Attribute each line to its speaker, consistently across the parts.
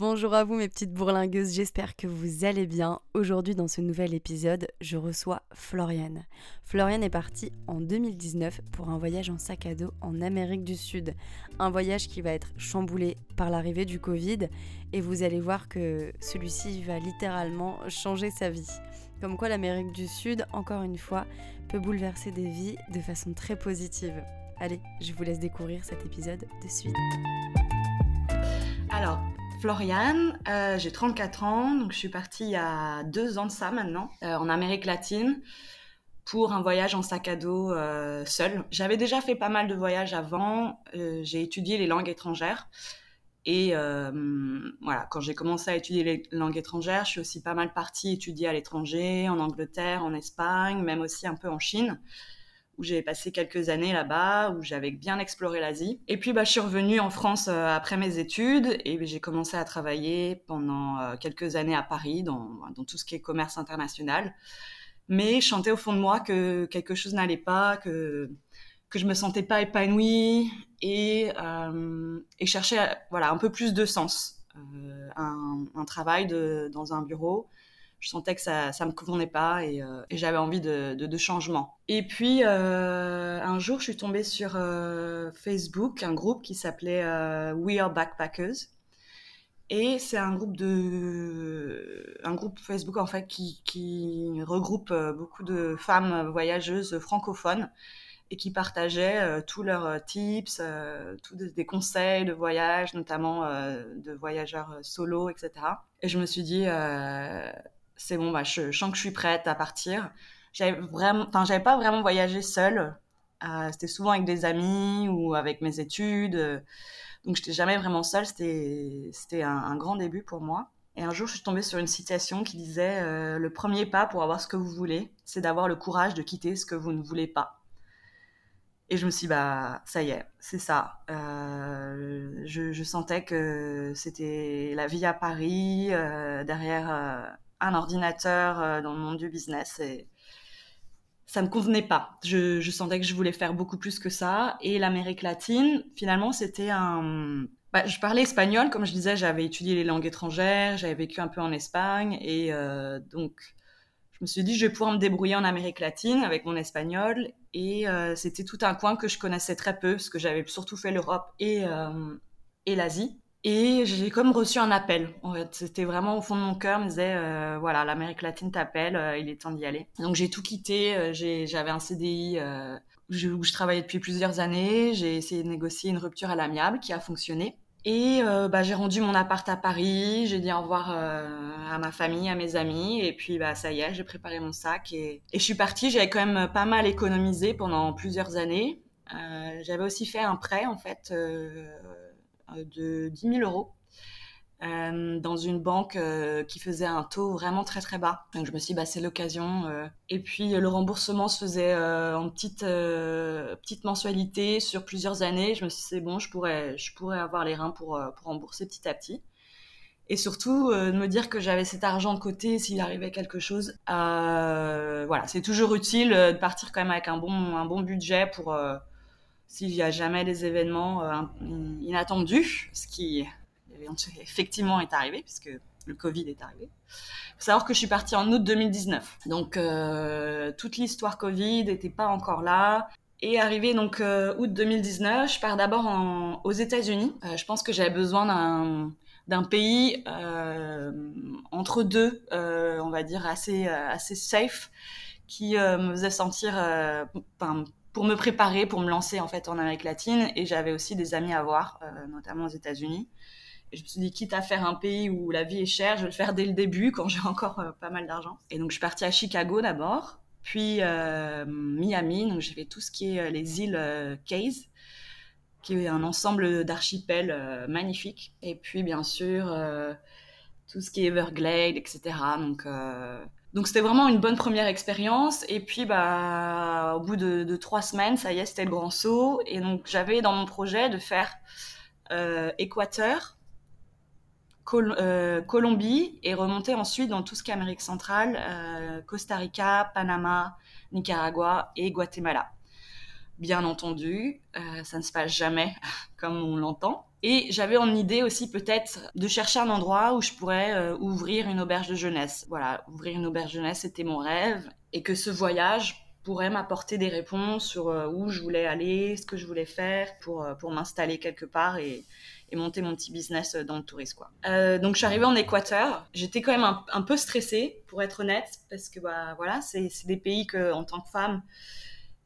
Speaker 1: Bonjour à vous mes petites bourlingueuses, j'espère que vous allez bien. Aujourd'hui dans ce nouvel épisode, je reçois Floriane. Floriane est partie en 2019 pour un voyage en sac à dos en Amérique du Sud. Un voyage qui va être chamboulé par l'arrivée du Covid et vous allez voir que celui-ci va littéralement changer sa vie. Comme quoi l'Amérique du Sud, encore une fois, peut bouleverser des vies de façon très positive. Allez, je vous laisse découvrir cet épisode de suite.
Speaker 2: Alors, Floriane, euh, j'ai 34 ans, donc je suis partie il y a deux ans de ça maintenant, euh, en Amérique latine, pour un voyage en sac à dos euh, seul. J'avais déjà fait pas mal de voyages avant, j'ai étudié les langues étrangères. Et voilà, quand j'ai commencé à étudier les langues étrangères, je suis aussi pas mal partie étudier à l'étranger, en Angleterre, en Espagne, même aussi un peu en Chine où j'ai passé quelques années là-bas, où j'avais bien exploré l'Asie. Et puis bah, je suis revenue en France euh, après mes études et j'ai commencé à travailler pendant euh, quelques années à Paris dans, tout ce qui est commerce international. Mais je sentais au fond de moi que quelque chose n'allait pas, que que je me sentais pas épanouie et, euh, cherchais voilà un peu plus de sens. Euh, un, travail dans un bureau, je sentais que ça ça me convenait pas et, euh, j'avais envie de, de, changement. Et puis euh, un jour, je suis tombée sur euh, Facebook, un groupe qui s'appelait We Are Backpackers. Et c'est un groupe de un groupe Facebook en fait qui, qui regroupe beaucoup de femmes voyageuses francophones et qui partageaient tous leurs tips, tous des, conseils de voyage, notamment de voyageurs solo, etc. Et je me suis dit, c'est bon, bah, je, sens que je suis prête à partir. J'avais vraiment, pas vraiment voyagé seule. Euh, c'était souvent avec des amis ou avec mes études. Donc, j'étais jamais vraiment seule. C'était, un, grand début pour moi. Et un jour, je suis tombée sur une citation qui disait euh, Le premier pas pour avoir ce que vous voulez, c'est d'avoir le courage de quitter ce que vous ne voulez pas. Et je me suis dit, bah, ça y est, c'est ça. Euh, je, sentais que c'était la vie à Paris, derrière un ordinateur euh, dans le monde du business et ça me convenait pas. Je, sentais que je voulais faire beaucoup plus que ça. Et l'Amérique latine, finalement, c'était un. Bah, je parlais espagnol, comme je disais, j'avais étudié les langues étrangères, j'avais vécu un peu en Espagne, et euh, donc je me suis dit, je vais pouvoir me débrouiller en Amérique latine avec mon espagnol. Et euh, c'était tout un coin que je connaissais très peu, parce que j'avais surtout fait l'Europe et l'Asie. Et j'ai comme reçu un appel. En fait, c'était vraiment au fond de mon cœur, me disait euh, voilà, l'Amérique latine t'appelle, euh, il est temps d'y aller. Donc j'ai tout quitté. Euh, j'avais un CDI euh, où je, travaillais depuis plusieurs années. J'ai essayé de négocier une rupture à l'amiable qui a fonctionné. Et euh, bah, j'ai rendu mon appart à Paris. J'ai dit au revoir à ma famille, à mes amis. Et puis bah ça y est, j'ai préparé mon sac et, et je suis partie. J'avais quand même pas mal économisé pendant plusieurs années. J'avais aussi fait un prêt en fait de 10 000 euros euh, dans une banque euh, qui faisait un taux vraiment très très bas. Donc je me suis dit, bah, c'est l'occasion. Euh. Et puis le remboursement se faisait en petite, petite mensualité sur plusieurs années. Je me suis dit, c'est bon, je pourrais, je pourrais avoir les reins pour, pour rembourser petit à petit. Et surtout, de me dire que j'avais cet argent de côté s'il arrivait quelque chose. voilà, c'est toujours utile de partir quand même avec un bon, un bon budget pour s'il y a jamais des événements euh, inattendus, ce qui effectivement est arrivé, puisque le Covid est arrivé. Il faut savoir que je suis partie en août 2019. Donc, euh, toute l'histoire Covid n'était pas encore là. Et arrivé donc euh, août 2019, je pars d'abord aux États-Unis. Je pense que j'avais besoin d'un pays entre deux, on va dire assez assez safe, qui me faisait sentir, pour me préparer, pour me lancer en fait en Amérique latine. Et j'avais aussi des amis à voir, euh, notamment aux États-Unis. Je me suis dit, quitte à faire un pays où la vie est chère, je vais le faire dès le début, quand j'ai encore euh, pas mal d'argent. Et donc je suis partie à Chicago d'abord, puis euh, Miami. Donc j'ai fait tout ce qui est les îles Keys, qui est un ensemble d'archipels magnifiques. Et puis bien sûr tout ce qui est Everglades, etc. Donc donc c'était vraiment une bonne première expérience. Et puis bah au bout de, trois semaines, ça y est, c'était le grand saut. Et donc j'avais dans mon projet de faire euh, Équateur, euh, Colombie et remonter ensuite dans tout ce qui est Amérique centrale, euh, Costa Rica, Panama, Nicaragua et Guatemala. Bien entendu, ça ne se passe jamais comme on l'entend. Et j'avais en idée aussi peut-être de chercher un endroit où je pourrais euh, ouvrir une auberge de jeunesse. Voilà, ouvrir une auberge de jeunesse, c'était mon rêve. Et que ce voyage pourrait m'apporter des réponses sur euh, où je voulais aller, ce que je voulais faire pour, euh, pour m'installer quelque part et, monter mon petit business dans le tourisme. Donc je suis arrivée en Équateur. J'étais quand même un, un, peu stressée, pour être honnête, parce que bah, voilà, c'est des pays que, en tant que femme,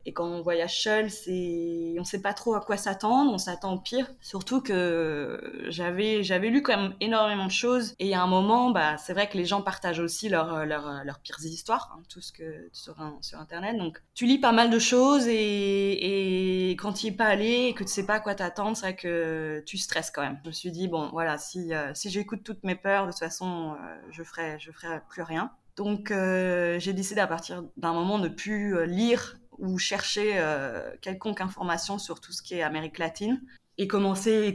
Speaker 2: et quand on voyage seul, c'est, on sait pas trop à quoi s'attendre, on s'attend au pire. Surtout que j'avais, j'avais lu quand même énormément de choses. Et a un moment, bah, c'est vrai que les gens partagent aussi leurs leur, leur pires histoires, hein, tout ce que sur, sur Internet. Donc, tu lis pas mal de choses et, et quand tu y es pas allé et que tu sais pas à quoi t'attendre, c'est vrai que tu stresses quand même. Je me suis dit, bon, voilà, si, euh, si j'écoute toutes mes peurs, de toute façon, euh, je ferai, je ferai plus rien. Donc, euh, j'ai décidé à partir d'un moment de plus euh, lire ou chercher euh, quelconque information sur tout ce qui est Amérique latine et commencer,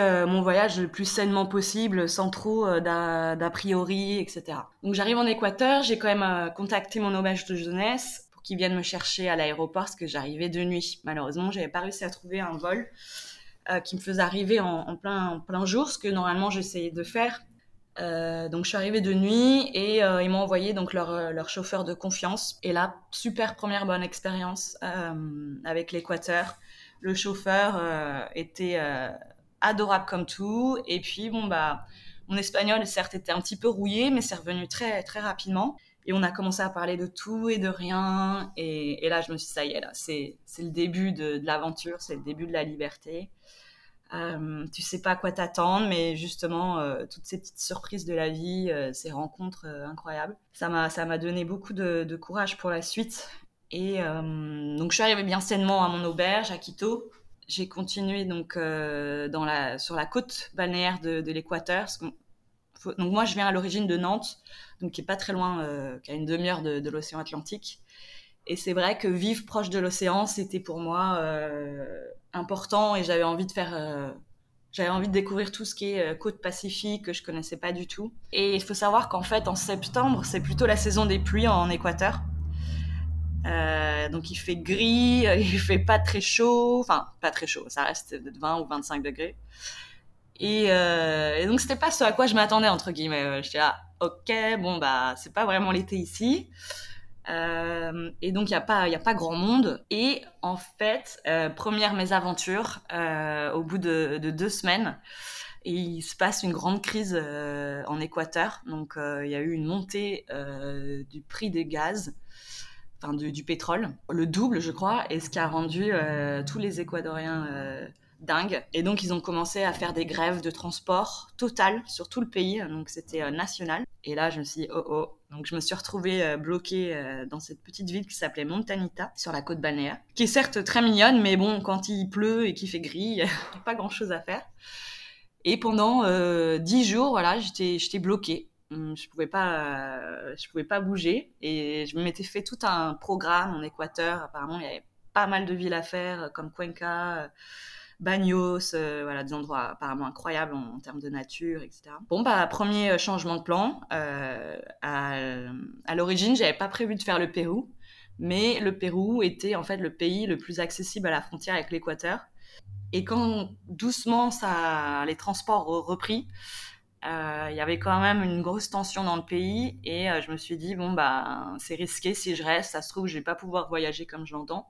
Speaker 2: euh, mon voyage le plus sainement possible, sans trop euh, d'a priori, etc. Donc j'arrive en Équateur, j'ai quand même contacté mon auberge de jeunesse pour qu'ils viennent me chercher à l'aéroport parce que j'arrivais de nuit. Malheureusement, j'avais pas réussi à trouver un vol qui me faisait arriver en, plein, en plein jour, ce que normalement j'essayais de faire. Euh, donc je suis arrivée de nuit et euh, ils m'ont envoyé donc leur, euh, leur, chauffeur de confiance. Et là, super première bonne expérience avec l'Équateur. Le chauffeur était adorable comme tout. Et puis bon bah mon espagnol certes était un petit peu rouillé, mais c'est revenu très très rapidement. Et on a commencé à parler de tout et de rien. Et, là je me suis dit ça y est là, c'est le début de l'aventure, c'est le début de la liberté. Euh, tu sais pas à quoi t'attendre, mais justement, euh, toutes ces petites surprises de la vie, euh, ces rencontres incroyables, ça m'a, ça m'a donné beaucoup de, courage pour la suite. Et donc, je suis arrivée bien sainement à mon auberge à Quito. J'ai continué donc sur la côte balnéaire de, l'Équateur. Donc, moi, je viens à l'origine de Nantes, donc qui est pas très loin, qui a une demi-heure de, de l'océan Atlantique. Et c'est vrai que vivre proche de l'océan, c'était pour moi important et j'avais envie de faire euh, j'avais envie de découvrir tout ce qui est euh, côte pacifique que je connaissais pas du tout. Et il faut savoir qu'en fait en septembre c'est plutôt la saison des pluies en Équateur. Euh, donc il fait gris il fait pas très chaud enfin pas très chaud ça reste de 20 ou 25 degrés. Et, euh, et donc c'était pas ce à quoi je m'attendais entre guillemets. J'étais là ok bon bah c'est pas vraiment l'été ici euh, et donc, il n'y a, pas, a pas grand monde. Et en fait, euh, première mésaventure, euh, au bout de, de, deux semaines, il se passe une grande crise en Équateur. Donc, il y a eu une montée du prix des gaz, enfin du, du, pétrole, le double, je crois, et ce qui a rendu tous les Équatoriens dingues. Et donc, ils ont commencé à faire des grèves de transport total sur tout le pays. Donc, c'était national. Et là, je me suis dit, oh oh, donc je me suis retrouvée euh, bloquée euh, dans cette petite ville qui s'appelait Montanita, sur la côte balnéaire, qui est certes très mignonne, mais bon, quand il pleut et qu'il fait gris, il a pas grand-chose à faire. Et pendant euh, dix jours, voilà, j'étais, bloquée. Hum, je pouvais euh, pouvais pas bouger. Et je m'étais fait tout un programme en Équateur. Apparemment, il y avait pas mal de villes à faire, comme Cuenca. Bagnos, euh, voilà, des endroits apparemment incroyables en, termes de nature, etc. Bon, bah, premier changement de plan. Euh, à, l'origine, j'avais pas prévu de faire le Pérou, mais le Pérou était en fait le pays le plus accessible à la frontière avec l'Équateur. Et quand doucement ça, les transports ont repris, euh, il y avait quand même une grosse tension dans le pays et euh, je me suis dit bon bah c'est risqué si je reste, ça se trouve je vais pas pouvoir voyager comme je l'entends.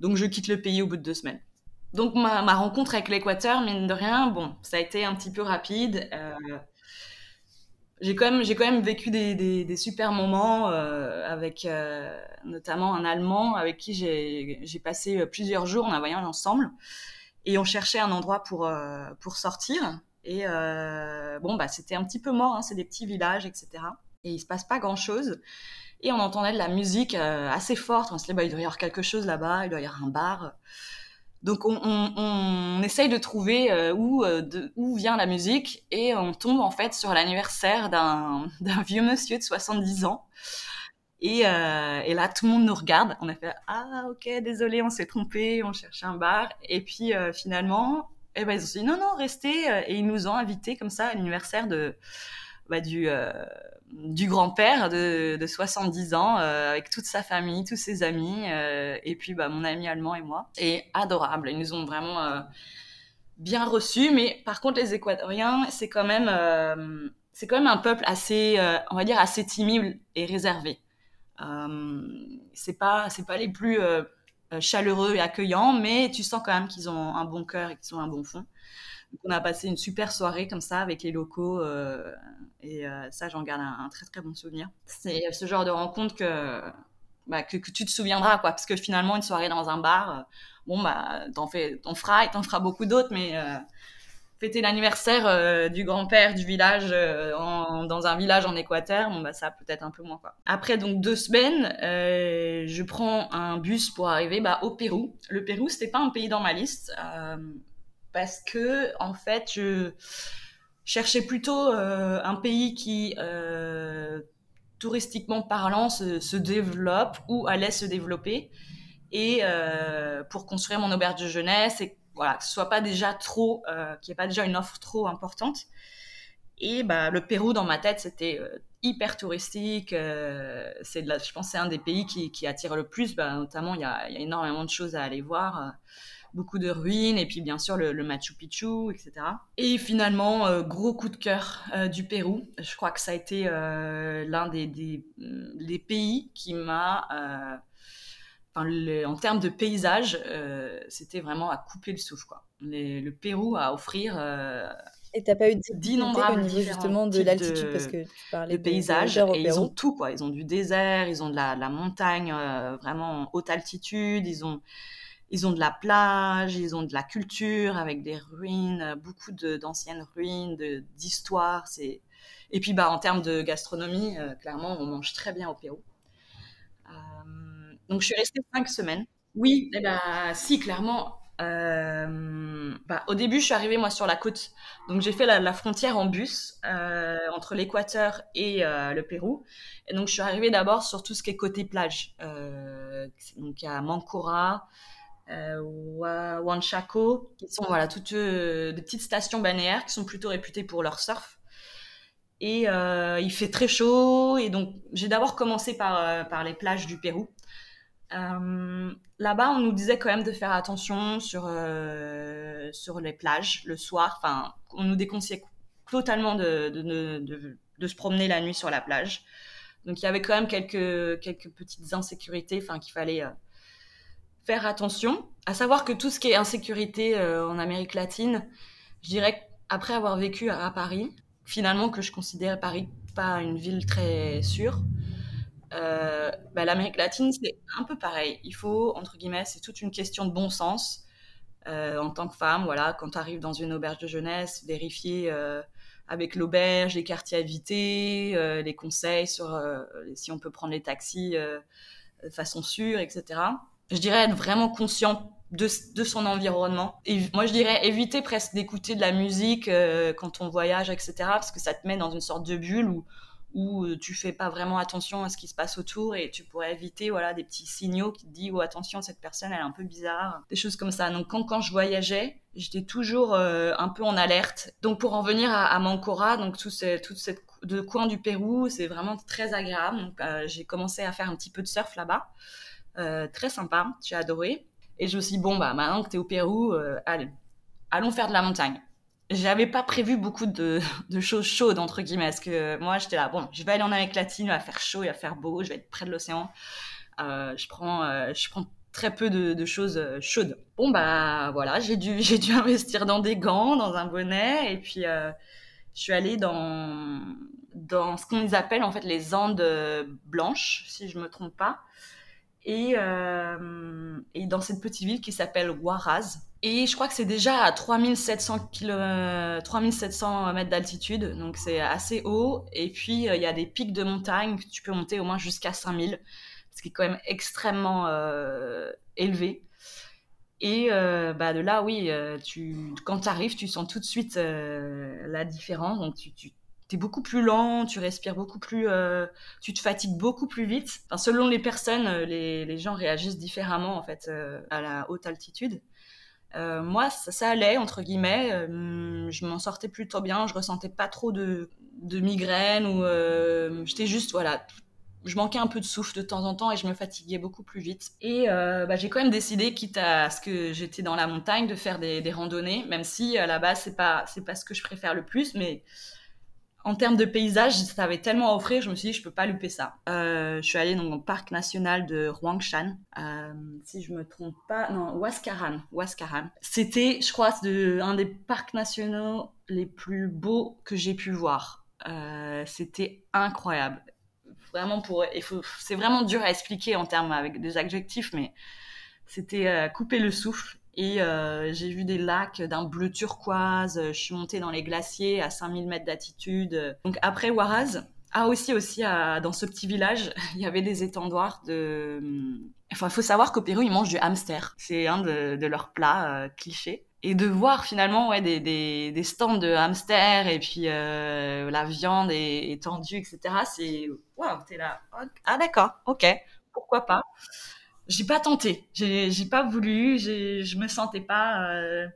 Speaker 2: Donc je quitte le pays au bout de deux semaines donc ma, rencontre avec l'Équateur, mine de rien, bon, ça a été un petit peu rapide. Euh, j'ai quand même vécu des, des, super moments euh, avec euh, notamment un Allemand avec qui j'ai passé plusieurs jours en voyage ensemble et on cherchait un endroit pour sortir et bon bah c'était un petit peu mort, hein, c'est des petits villages etc. Et il se passe pas grand chose. Et on entendait de la musique assez forte. On se dit bah il doit y avoir quelque chose là-bas, il doit y avoir un bar. Donc on, on, on, essaye de trouver euh, où, euh, de, où vient la musique et on tombe en fait sur l'anniversaire d'un vieux monsieur de 70 ans. Et, euh, et, là, tout le monde nous regarde. On a fait Ah, ok, désolé, on s'est trompé, on cherchait un bar. Et puis euh, finalement, eh ben, ils ont dit Non, non, restez. Et ils nous ont invités comme ça à l'anniversaire de, bah, du, du grand-père de, de 70 ans euh, avec toute sa famille, tous ses amis, euh, et puis bah, mon ami allemand et moi. Et adorable. Ils nous ont vraiment bien reçu. Mais par contre, les Équatoriens, c'est quand même, euh, c'est quand même un peuple assez, euh, on va dire, assez timide et réservé. Euh, c'est pas, c'est pas les plus chaleureux et accueillants, mais tu sens quand même qu'ils ont un bon cœur et qu'ils ont un bon fond. On a passé une super soirée comme ça avec les locaux et ça, j'en garde un, très très bon souvenir. C'est ce genre de rencontre que bah, que, tu te souviendras, quoi. Parce que finalement, une soirée dans un bar, euh, bon, bah, t'en fais, t'en feras et t'en feras beaucoup d'autres, mais euh, fêter l'anniversaire euh, du grand-père du village dans un village en Équateur, bon, bah, ça peut-être un peu moins, quoi. Après, donc, deux semaines, je prends un bus pour arriver bah, au Pérou. Le Pérou, c'était pas un pays dans ma liste, parce que, en fait, je cherchais plutôt un pays qui touristiquement parlant, se, développe ou allait se développer. Et euh, pour construire mon auberge de jeunesse, et voilà, que ce soit pas déjà trop, euh, qu'il n'y ait pas déjà une offre trop importante. Et bah, le Pérou, dans ma tête, c'était euh, hyper touristique. c'est je pense c'est un des pays qui, attire le plus. Bah, notamment, il y a, énormément de choses à aller voir beaucoup de ruines, et puis bien sûr le, Machu Picchu, etc. Et finalement, euh, gros coup de cœur euh, du Pérou. Je crois que ça a été euh, l'un des, des, pays qui m'a... Enfin, en termes de paysage, c'était vraiment à couper le souffle. Quoi. le Pérou a offrir...
Speaker 1: Et t'as pas eu d'innombrables au niveau justement de l'altitude parce que tu parlais
Speaker 2: de paysages et ils ont tout quoi. Ils ont du désert, ils ont de la, la montagne vraiment haute altitude, ils ont ils ont de la plage, ils ont de la culture avec des ruines, beaucoup d'anciennes ruines, d'histoire. Et puis bah en termes de gastronomie, euh, clairement, on mange très bien au Pérou. Euh, donc je suis restée cinq semaines. Oui, ben, si clairement. Euh, bah, au début, je suis arrivée moi sur la côte, donc j'ai fait la, frontière en bus entre l'Équateur et le Pérou. Et donc je suis arrivée d'abord sur tout ce qui est côté plage. donc a Mancora, euh, Wanchaco, qui sont voilà, toutes euh, des petites stations balnéaires qui sont plutôt réputées pour leur surf. Et euh, il fait très chaud, et donc j'ai d'abord commencé par, par les plages du Pérou. Là-bas, on nous disait quand même de faire attention sur, sur les plages le soir. Enfin, on nous déconseillait totalement de, de, de, se promener la nuit sur la plage. Donc il y avait quand même quelques, quelques petites insécurités qu'il fallait faire attention. À savoir que tout ce qui est insécurité euh, en Amérique latine, je dirais après avoir vécu à, Paris, finalement que je considère Paris pas une ville très sûre, euh, bah, l'Amérique latine c'est un peu pareil. Il faut, entre guillemets, c'est toute une question de bon sens. Euh, en tant que femme, voilà, quand tu arrives dans une auberge de jeunesse, vérifier avec l'auberge les quartiers éviter, les conseils sur si on peut prendre les taxis de façon sûre, etc je dirais être vraiment conscient de, son environnement. Et moi, je dirais éviter presque d'écouter de la musique euh, quand on voyage, etc. Parce que ça te met dans une sorte de bulle où, où euh, tu fais pas vraiment attention à ce qui se passe autour et tu pourrais éviter voilà, des petits signaux qui te disent oh, attention, cette personne, elle est un peu bizarre. Des choses comme ça. Donc, quand, je voyageais, j'étais toujours euh, un peu en alerte. Donc, pour en venir à, à Mancora, donc tout, ce, tout cette de coin du Pérou, c'est vraiment très agréable. Donc, j'ai commencé à faire un petit peu de surf là-bas. Euh, très sympa, j'ai adoré. Et je me suis dit, bon, bah, maintenant que tu es au Pérou, euh, allez, allons faire de la montagne. J'avais pas prévu beaucoup de, choses chaudes, entre guillemets, parce que moi, j'étais là, bon, je vais aller en Amérique latine, il va faire chaud, il va faire beau, je vais être près de l'océan. Euh, je, prends, je prends très peu de, choses chaudes. Bon, bah voilà, j'ai dû, j'ai dû investir dans des gants, dans un bonnet, et puis je suis allée dans, dans ce qu'on appelle en fait les Andes blanches, si je me trompe pas. Et, euh, et, dans cette petite ville qui s'appelle Huaraz. Et je crois que c'est déjà à 3700, km, 3700 mètres d'altitude, donc c'est assez haut. Et puis euh, il y a des pics de montagne que tu peux monter au moins jusqu'à 5000, ce qui est quand même extrêmement euh, élevé. Et bah de là, oui, tu, quand tu arrives, tu sens tout de suite la différence. Donc tu beaucoup plus lent, tu respires beaucoup plus, euh, tu te fatigues beaucoup plus vite. Enfin, selon les personnes, euh, les, les, gens réagissent différemment en fait euh, à la haute altitude. moi, ça, allait entre guillemets. je m'en sortais plutôt bien. Je ressentais pas trop de, de migraines ou j'étais juste voilà je manquais un peu de souffle de temps en temps et je me fatiguais beaucoup plus vite. Et bah, j'ai quand même décidé, quitte à ce que j'étais dans la montagne, de faire des, randonnées, même si à la base c'est pas c'est pas ce que je préfère le plus, mais en termes de paysage, ça avait tellement à offrir, je me suis dit je peux pas louper ça. Euh, je suis allée dans le parc national de Huangshan, euh, si je me trompe pas, non Huascaran, Huascaran. C'était, je crois, un des parcs nationaux les plus beaux que j'ai pu voir. C'était incroyable vraiment pour. C'est vraiment dur à expliquer en termes avec des adjectifs, mais c'était euh, couper le souffle. Et euh, j'ai vu des lacs d'un bleu turquoise. Je suis montée dans les glaciers à 5000 mètres d'altitude. Donc après Waraz, ah aussi aussi dans ce petit village, il y avait des étendoirs de. Enfin, il faut savoir qu'au Pérou, ils mangent du hamster. C'est un de, leurs plats euh, clichés et de voir finalement ouais, des, des, des, stands de hamsters et puis euh, la viande est, est tendue, etc. C'est waouh, t'es là. Ah d'accord, ok, pourquoi pas? J'ai pas tenté, j'ai pas voulu, je me sentais pas. Euh...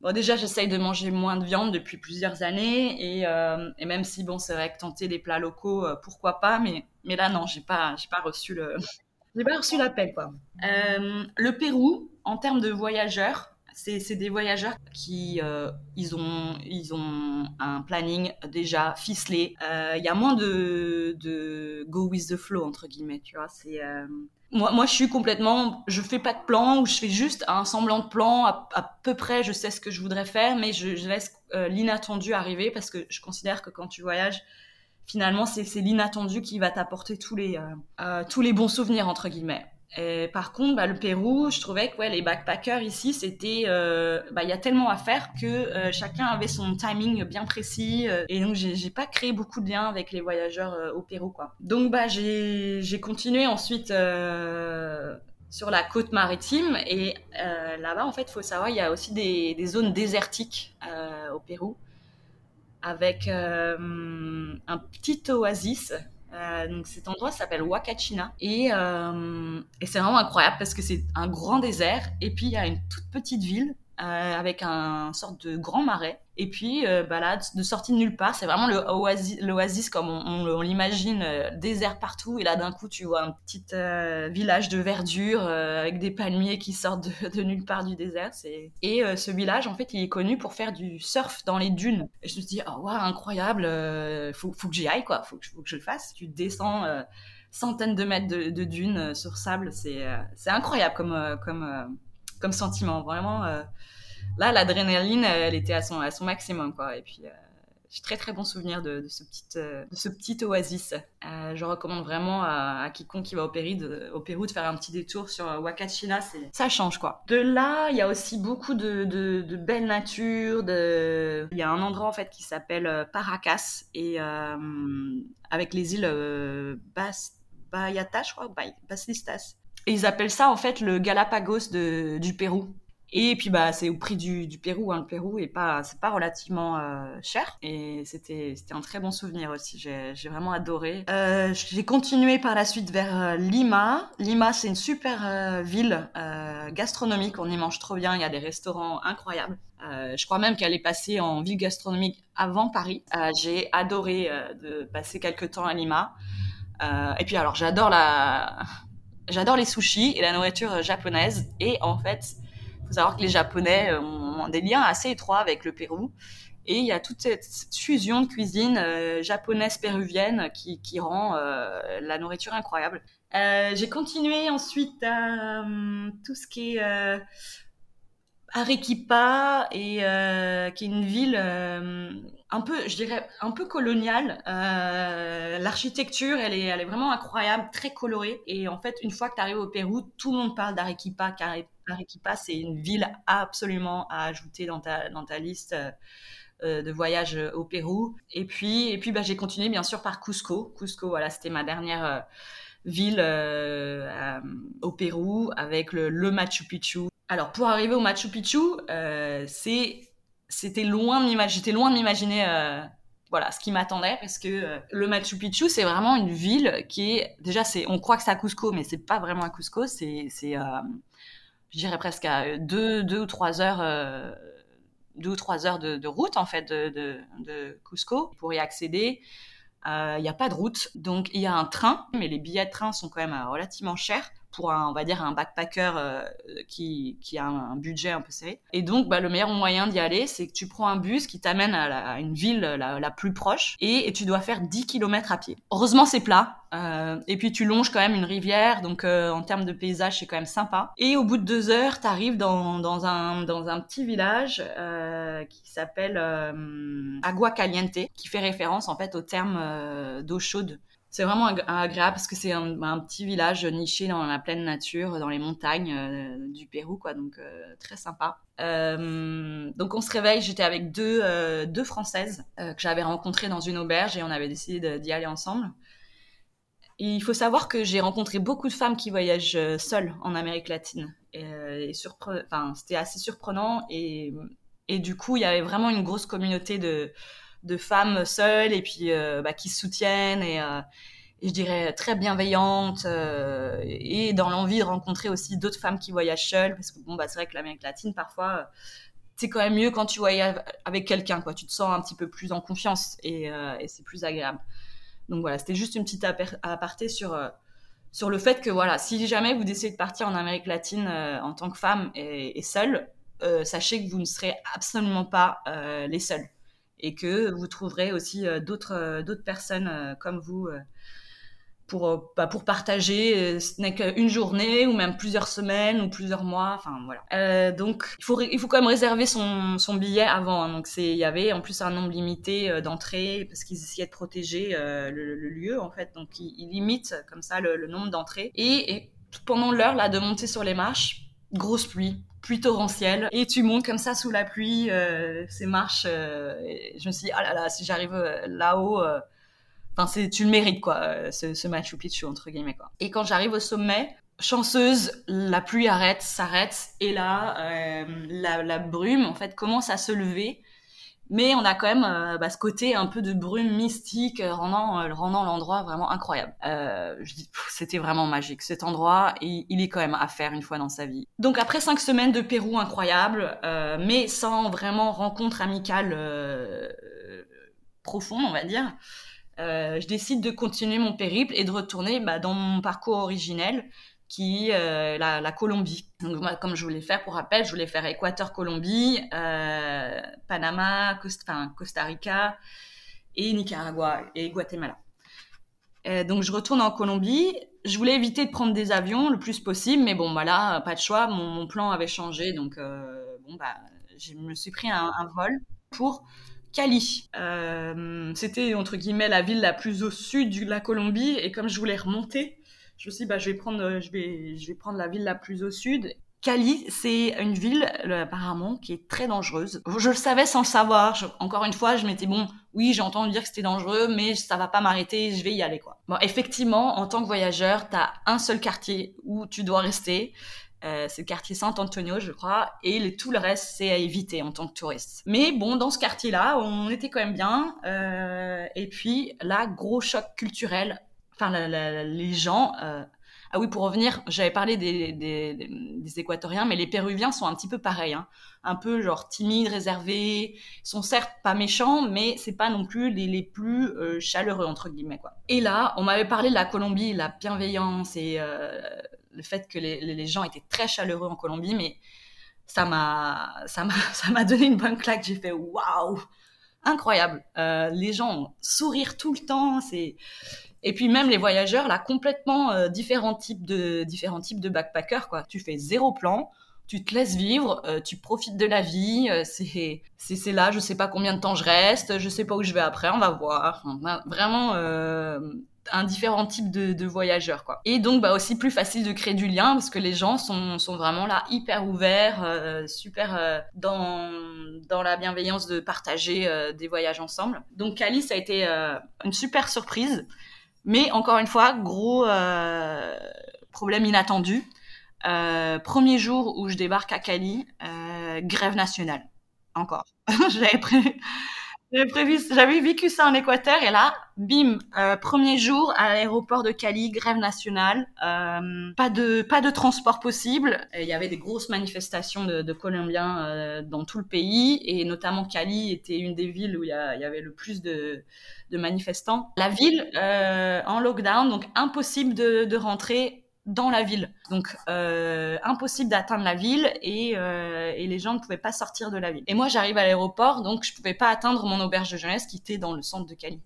Speaker 2: Bon, déjà, j'essaye de manger moins de viande depuis plusieurs années et, euh, et même si bon, c'est vrai que tenter des plats locaux, euh, pourquoi pas, mais mais là non, j'ai pas j'ai pas reçu le j'ai pas reçu l'appel quoi. Le Pérou, en termes de voyageurs, c'est des voyageurs qui euh, ils ont ils ont un planning déjà ficelé. Euh, il y a moins de, de go with the flow entre guillemets, tu vois. C'est euh, moi, moi, je suis complètement, je fais pas de plan ou je fais juste un semblant de plan. À, peu près, je sais ce que je voudrais faire, mais je, je laisse l'inattendu arriver parce que je considère que quand tu voyages, finalement, c'est l'inattendu qui va t'apporter tous les tous les bons souvenirs entre guillemets. Par contre, bah, le Pérou, je trouvais que les backpackers ici, c'était, euh, bah, il y a tellement à faire que euh, chacun avait son timing bien précis. Euh, et donc, j'ai pas créé beaucoup de liens avec les voyageurs au Pérou. Donc, bah, j'ai continué ensuite sur la côte maritime. Et là-bas, en fait, il faut savoir, il y a aussi des zones désertiques au Pérou, avec un petit oasis euh, donc cet endroit s'appelle Wakachina et, euh, et c'est vraiment incroyable parce que c'est un grand désert et puis il y a une toute petite ville euh, avec un sorte de grand marais. Et puis, euh, balade de sortie de nulle part. C'est vraiment l'oasis comme on, l'imagine, euh, désert partout. Et là, d'un coup, tu vois un petit village de verdure avec des palmiers qui sortent de, nulle part du désert. Et ce village, en fait, il est connu pour faire du surf dans les dunes. Et je me suis dit, oh, wow, incroyable, faut, faut que j'y aille, quoi. Faut faut que je le fasse. Tu descends centaines de mètres de, dunes sur sable. C'est, incroyable comme, sentiment. Vraiment, euh, là, l'adrénaline, elle était à son, maximum, quoi. Et puis, euh, j'ai très très bon souvenir de, ce, petit, euh, ce petit oasis. je recommande vraiment à, quiconque qui va au, Pérou de, au Pérou de faire un petit détour sur Wakachina. Ça change quoi. De là, il y a aussi beaucoup de, belles natures. Il y a un endroit en fait qui s'appelle Paracas et avec les îles Bas Bayata, je crois, Baslistas. Et ils appellent ça en fait le Galapagos du Pérou. Et puis bah c'est au prix du, du Pérou. Hein. Le Pérou est pas c'est pas relativement euh, cher et c'était c'était un très bon souvenir aussi. J'ai vraiment adoré. Euh, j'ai continué par la suite vers euh, Lima. Lima c'est une super euh, ville euh, gastronomique. On y mange trop bien. Il y a des restaurants incroyables. je crois même qu'elle est passée en ville gastronomique avant Paris. j'ai adoré de passer quelques temps à Lima. et puis alors j'adore la j'adore les sushis et la nourriture japonaise. Et en fait, faut savoir que les Japonais ont des liens assez étroits avec le Pérou. Et il y a toute cette, fusion de cuisine euh, japonaise-péruvienne qui, rend euh, la nourriture incroyable. Euh, j'ai continué ensuite à tout ce qui est Arequipa et euh, qui est une ville euh, un peu, je dirais, un peu coloniale. Euh, L'architecture, elle est, elle est vraiment incroyable, très colorée. Et en fait, une fois que tu arrives au Pérou, tout le monde parle d'Arequipa, car Arequipa, c'est une ville absolument à ajouter dans ta, dans ta liste. Euh, de voyage au Pérou et puis et puis bah, j'ai continué bien sûr par Cusco Cusco voilà c'était ma dernière euh, ville euh, au Pérou avec le, Machu Picchu alors, pour arriver au Machu Picchu, euh, c'était loin de j'étais loin de m'imaginer euh, voilà ce qui m'attendait parce que euh, le Machu Picchu c'est vraiment une ville qui est déjà c'est on croit que c'est à Cusco mais c'est pas vraiment à Cusco c'est c'est je dirais presque à deux, deux ou trois heures deux ou trois heures de, route en fait de, Cusco pour y accéder. Il n'y a pas de route, donc il y a un train, mais les billets de train sont quand même relativement chers pour un, on va dire un backpacker euh, qui, qui, a un, budget un peu serré. Et donc, bah, le meilleur moyen d'y aller, c'est que tu prends un bus qui t'amène à, une ville la, la, plus proche et, tu dois faire 10 km à pied. Heureusement, c'est plat. Euh, et puis tu longes quand même une rivière, donc euh, en termes de paysage, c'est quand même sympa. Et au bout de deux heures, tu arrives dans, dans, un, dans un petit village euh, qui s'appelle Agua Caliente, qui fait référence en fait au terme d'eau chaude c'est vraiment agréable parce que c'est un, petit village niché dans la pleine nature, dans les montagnes euh, du Pérou, quoi. Donc euh, très sympa. Euh, donc on se réveille. J'étais avec deux deux françaises que j'avais rencontrées dans une auberge et on avait décidé d'y aller ensemble. Il faut savoir que j'ai rencontré beaucoup de femmes qui voyagent seules en Amérique latine. Et, et c'était assez surprenant et du coup il y avait vraiment une grosse communauté de de femmes seules et puis euh, bah, qui se soutiennent et, euh, et, je dirais très bienveillantes euh, et dans l'envie de rencontrer aussi d'autres femmes qui voyagent seules. Parce que bon bah c'est vrai que l'Amérique latine parfois c'est quand même mieux quand tu voyages avec quelqu'un quoi. Tu te sens un petit peu plus en confiance et, c'est plus agréable. Donc voilà c'était juste une petite aparté sur sur le fait que voilà si jamais vous décidez de partir en Amérique latine en tant que femme et, et seule sachez que vous ne serez absolument pas les seuls et que vous trouverez aussi euh, d'autres euh, d'autres personnes euh, comme vous pour, bah, pour partager, ce n'est qu'une journée ou même plusieurs semaines ou plusieurs mois. Enfin voilà. donc il faut il faut quand même réserver son, billet avant. Hein. donc il y avait en plus un nombre limité d'entrées parce qu'ils essayaient de protéger le, lieu en fait. Donc ils, limitent comme ça le, nombre d'entrées et, et pendant l'heure de monter sur les marches, grosse pluie pluie torrentielle. Et tu montes comme ça sous la pluie euh, ces marches euh, je me suis dit ah là là si j'arrive euh, là-haut enfin tu le mérites quoi ce, ce Machu Picchu entre guillemets quoi. Et quand j'arrive au sommet chanceuse la pluie arrête s'arrête et là la, la, brume en fait commence à se lever mais on a quand même euh, bah, ce côté un peu de brume mystique euh, rendant euh, rendant l'endroit vraiment incroyable. Euh, c'était vraiment magique cet endroit et il est quand même à faire une fois dans sa vie. Donc après cinq semaines de Pérou incroyable, mais sans vraiment rencontre amicale profonde, on va dire. je décide de continuer mon périple et de retourner bah, dans mon parcours originel, qui euh, la, Colombie. Donc moi, comme je voulais faire, pour rappel, je voulais faire Équateur-Colombie, euh, Panama, Costa, Costa Rica et Nicaragua et Guatemala. Euh, donc je retourne en Colombie. Je voulais éviter de prendre des avions le plus possible, mais bon, voilà, pas de choix. Mon, plan avait changé, donc bon bah, je me suis pris un, vol pour Cali. C'était entre guillemets la ville la plus au sud de la Colombie, et comme je voulais remonter, je me suis dit, bah, je, vais prendre, euh, je, vais, je vais prendre la ville la plus au sud. Cali, c'est une ville apparemment qui est très dangereuse. Je le savais sans le savoir. encore une fois, je m'étais bon, oui, j'ai entendu dire que c'était dangereux, mais ça va pas m'arrêter, je vais y aller quoi. Bon, effectivement, en tant que voyageur, t'as un seul quartier où tu dois rester. Euh, c'est le quartier Saint-Antonio, je crois, et tout le reste, c'est à éviter en tant que touriste. Mais bon, dans ce quartier-là, on était quand même bien. Euh, et puis, là, gros choc culturel enfin les gens. Euh, ah oui, pour revenir, j'avais parlé des, Équatoriens, mais les Péruviens sont un petit peu pareils, hein. un peu genre timides, réservés, sont certes pas méchants, mais c'est pas non plus les, plus euh, chaleureux entre guillemets quoi. Et là, on m'avait parlé de la Colombie, la bienveillance et euh, le fait que les, les, gens étaient très chaleureux en Colombie, mais ça m'a ça m'a ça m'a donné une bonne claque. J'ai fait waouh, incroyable. les gens sourire tout le temps, c'est et puis même les voyageurs, là, complètement euh, différents types de différents types de backpackers, quoi. Tu fais zéro plan, tu te laisses vivre, euh, tu profites de la vie. Euh, c'est c'est là, je sais pas combien de temps je reste, je sais pas où je vais après, on va voir. vraiment un différent type de, de, voyageurs quoi. Et donc bah aussi plus facile de créer du lien parce que les gens sont, sont vraiment là hyper ouverts, super dans dans la bienveillance de partager des voyages ensemble. Donc Cali ça a été une super surprise. Mais encore une fois, gros euh, problème inattendu. Euh, premier jour où je débarque à Cali, euh, grève nationale. Encore. J'avais prévu. J'avais vécu ça en Équateur et là, bim, euh, premier jour à l'aéroport de Cali, grève nationale, euh, pas de pas de transport possible. Il y avait des grosses manifestations de, de Colombiens euh, dans tout le pays et notamment Cali était une des villes où il y, y avait le plus de, de manifestants. La ville euh, en lockdown, donc impossible de, de rentrer dans la ville. Donc euh, impossible d'atteindre la ville et, euh, et, les gens ne pouvaient pas sortir de la ville. Et moi j'arrive à l'aéroport, donc je pouvais pas atteindre mon auberge de jeunesse qui était dans le centre de Cali.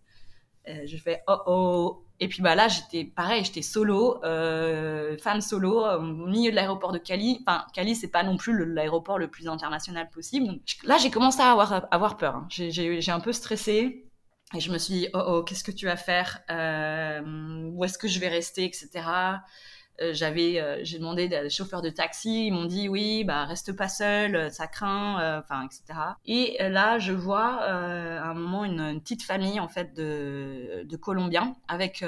Speaker 2: Euh, je fais oh oh. Et puis bah là j'étais pareil, j'étais solo, femme solo au milieu de l'aéroport de Cali. Enfin Cali c'est pas non plus l'aéroport le, plus international possible. Là j'ai commencé à avoir, avoir peur. Hein. J'ai un peu stressé. Et je me suis dit, oh oh, qu'est-ce que tu vas faire? Où est-ce que je vais rester, etc. Euh, j'avais, euh, j'ai demandé des chauffeurs de taxi, ils m'ont dit oui, bah reste pas seul, euh, ça craint, enfin etc. Et là, je vois à un moment une, petite famille en fait de, de Colombiens avec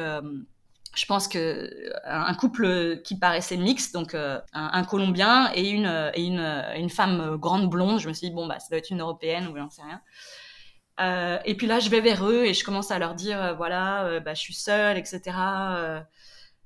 Speaker 2: je pense que un couple qui paraissait mixte, donc un, Colombien et une et une, une femme grande blonde. Je me suis dit bon bah ça doit être une européenne ou j'en sais rien. Et puis là je vais vers eux et je commence à leur dire voilà bah je suis seule etc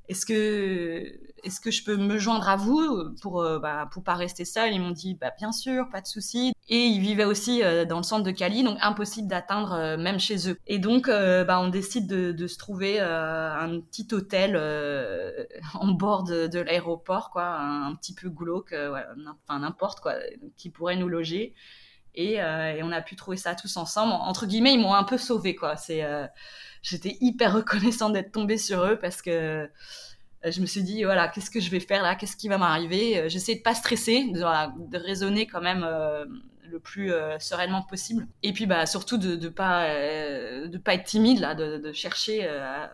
Speaker 2: est-ce que est-ce que je peux me joindre à vous pour euh, bah, pour pas rester seule? Ils m'ont dit bah bien sûr, pas de souci. Et ils vivaient aussi euh, dans le centre de Cali, donc impossible d'atteindre euh, même chez eux. Et donc bah on décide de, de se trouver un petit hôtel en bord de, de l'aéroport, quoi, un, petit peu glauque, enfin n'importe quoi, qui pourrait nous loger. Et, et, on a pu trouver ça tous ensemble. Entre guillemets, ils m'ont un peu sauvé, quoi. C'est j'étais hyper reconnaissante d'être tombée sur eux parce que euh, je me suis dit voilà qu'est-ce que je vais faire là? Qu'est-ce qui va m'arriver? Euh, j'essaie de pas stresser de, raisonner quand même euh, le plus sereinement possible. Et puis bah surtout de de pas pas être timide là de, de chercher à,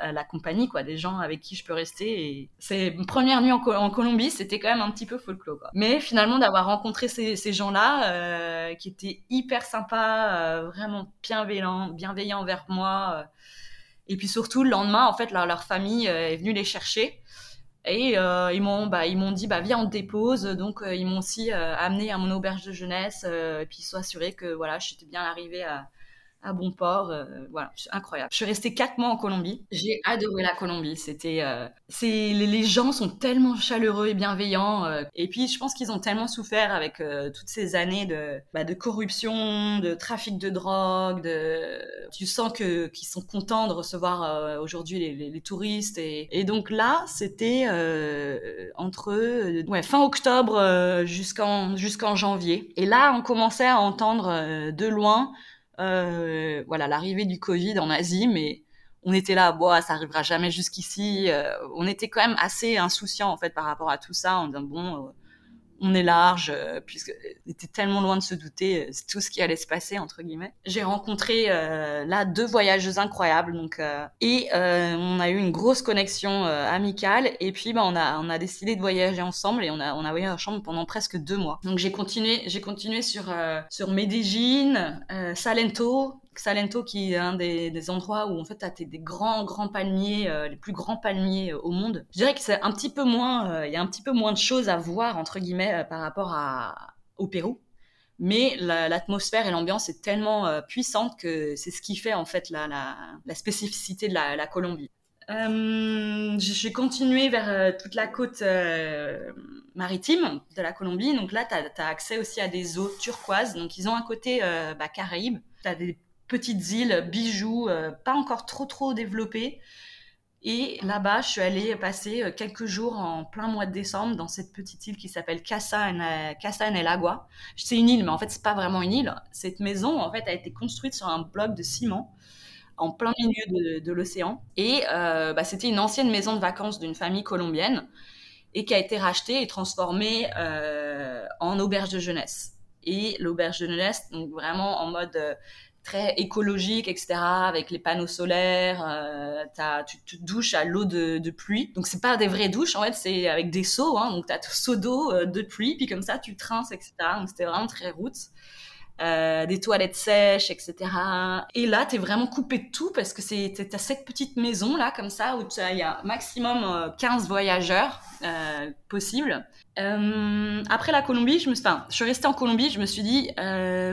Speaker 2: la compagnie, quoi, des gens avec qui je peux rester. Et c'est première nuit en, Colombie, c'était quand même un petit peu folklore. Mais finalement, d'avoir rencontré ces, ces gens-là, euh, qui étaient hyper sympas, euh, vraiment bienveillants, bienveillants envers moi. Euh, et puis surtout, le lendemain, en fait, leur, leur famille est venue les chercher. Et ils m'ont bah, ils m'ont dit bah viens on te dépose donc ils m'ont aussi amené à mon auberge de jeunesse et puis ils assurés que voilà j'étais bien arrivée à, à bon port. Euh, voilà, incroyable. Je suis restée quatre mois en Colombie. J'ai adoré la Colombie. C'était, euh, c'est les, gens sont tellement chaleureux et bienveillants. Euh, et puis je pense qu'ils ont tellement souffert avec toutes ces années de, bah, de corruption, de trafic de drogue. De, tu sens que qu'ils sont contents de recevoir aujourd'hui les, les, les, touristes. Et, et donc là, c'était entre ouais, fin octobre jusqu'en jusqu'en janvier. Et là, on commençait à entendre de loin euh, voilà, l'arrivée du Covid en Asie, mais on était là, bon, ça arrivera jamais jusqu'ici. Euh, on était quand même assez insouciant en fait par rapport à tout ça, en disant bon, euh, on est large, euh, puisque était tellement loin de se douter euh, tout ce qui allait se passer entre guillemets. J'ai rencontré euh, là deux voyageuses incroyables, donc euh, et euh, on a eu une grosse connexion amicale, et puis bah on a on a décidé de voyager ensemble et on a on a voyagé ensemble pendant presque deux mois. Donc j'ai continué j'ai continué sur sur Medellín, Salento, Salento qui est un des, endroits où en fait tu as des grands grands palmiers, euh, les plus grands palmiers euh, au monde. Je dirais que c'est un petit peu moins, euh, il y a un petit peu moins de choses à voir entre guillemets par rapport à, au Pérou. Mais l'atmosphère la, et l'ambiance est tellement puissante que c'est ce qui fait en fait la, la, spécificité de la, Colombie. Euh, j'ai continué vers toute la côte euh, maritime de la Colombie. Donc là, tu as, accès aussi à des eaux turquoises. Donc ils ont un côté euh, bah, Caraïbes. Tu des petites îles, bijoux, euh, pas encore trop trop développées. Et là-bas, je suis allée passer euh, quelques jours en plein mois de décembre dans cette petite île qui s'appelle Casa en, el Agua. C'est une île, mais en fait, c'est pas vraiment une île. Cette maison, en fait, a été construite sur un bloc de ciment en plein milieu de, l'océan. Et euh, bah, c'était une ancienne maison de vacances d'une famille colombienne et qui a été rachetée et transformée en auberge de jeunesse. Et l'auberge de jeunesse, donc vraiment en mode très écologique, etc., avec les panneaux solaires. Euh, tu te douches à l'eau de, pluie. Donc c'est pas des vraies douches, en fait, c'est avec des seaux. Hein, donc t'as ton seau d'eau euh, de pluie, puis comme ça tu trinces, etc. Donc c'était vraiment très roots. Euh, des toilettes sèches, etc. Et là, t'es vraiment coupé de tout parce que c'est t'as cette petite maison là comme ça où il y a maximum 15 euh, voyageurs euh, possibles. Après la Colombie, je me, enfin, je suis restée en Colombie, je me suis dit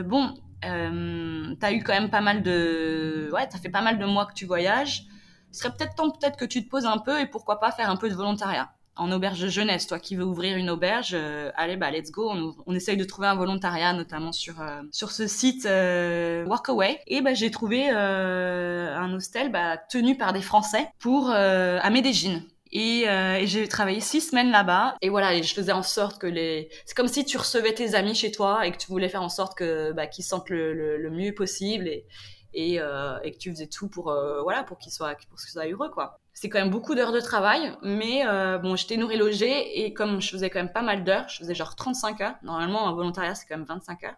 Speaker 2: bon, Euh, tu as eu quand même pas mal de... Ouais, tu as fait pas mal de mois que tu voyages. Ce serait peut-être temps peut-être que tu te poses un peu et pourquoi pas faire un peu de volontariat en auberge jeunesse. Toi qui veux ouvrir une auberge, euh, allez, bah, let's go. On, on, essaye de trouver un volontariat, notamment sur, euh, sur ce site euh, Workaway. Et bah, j'ai trouvé euh, un hostel bah, tenu par des Français pour à Medellin. Et, et j'ai travaillé six semaines là-bas. Et voilà, et je faisais en sorte que les. C'est comme si tu recevais tes amis chez toi et que tu voulais faire en sorte que bah, qu'ils sentent le, le, mieux possible et, et, euh, et, que tu faisais tout pour voilà pour qu'ils soient pour qu'ils soient heureux quoi c'est quand même beaucoup d'heures de travail, mais euh, bon, j'étais nourrie logée et comme je faisais quand même pas mal d'heures, je faisais genre 35 heures. Normalement, un volontariat, c'est quand même 25 heures.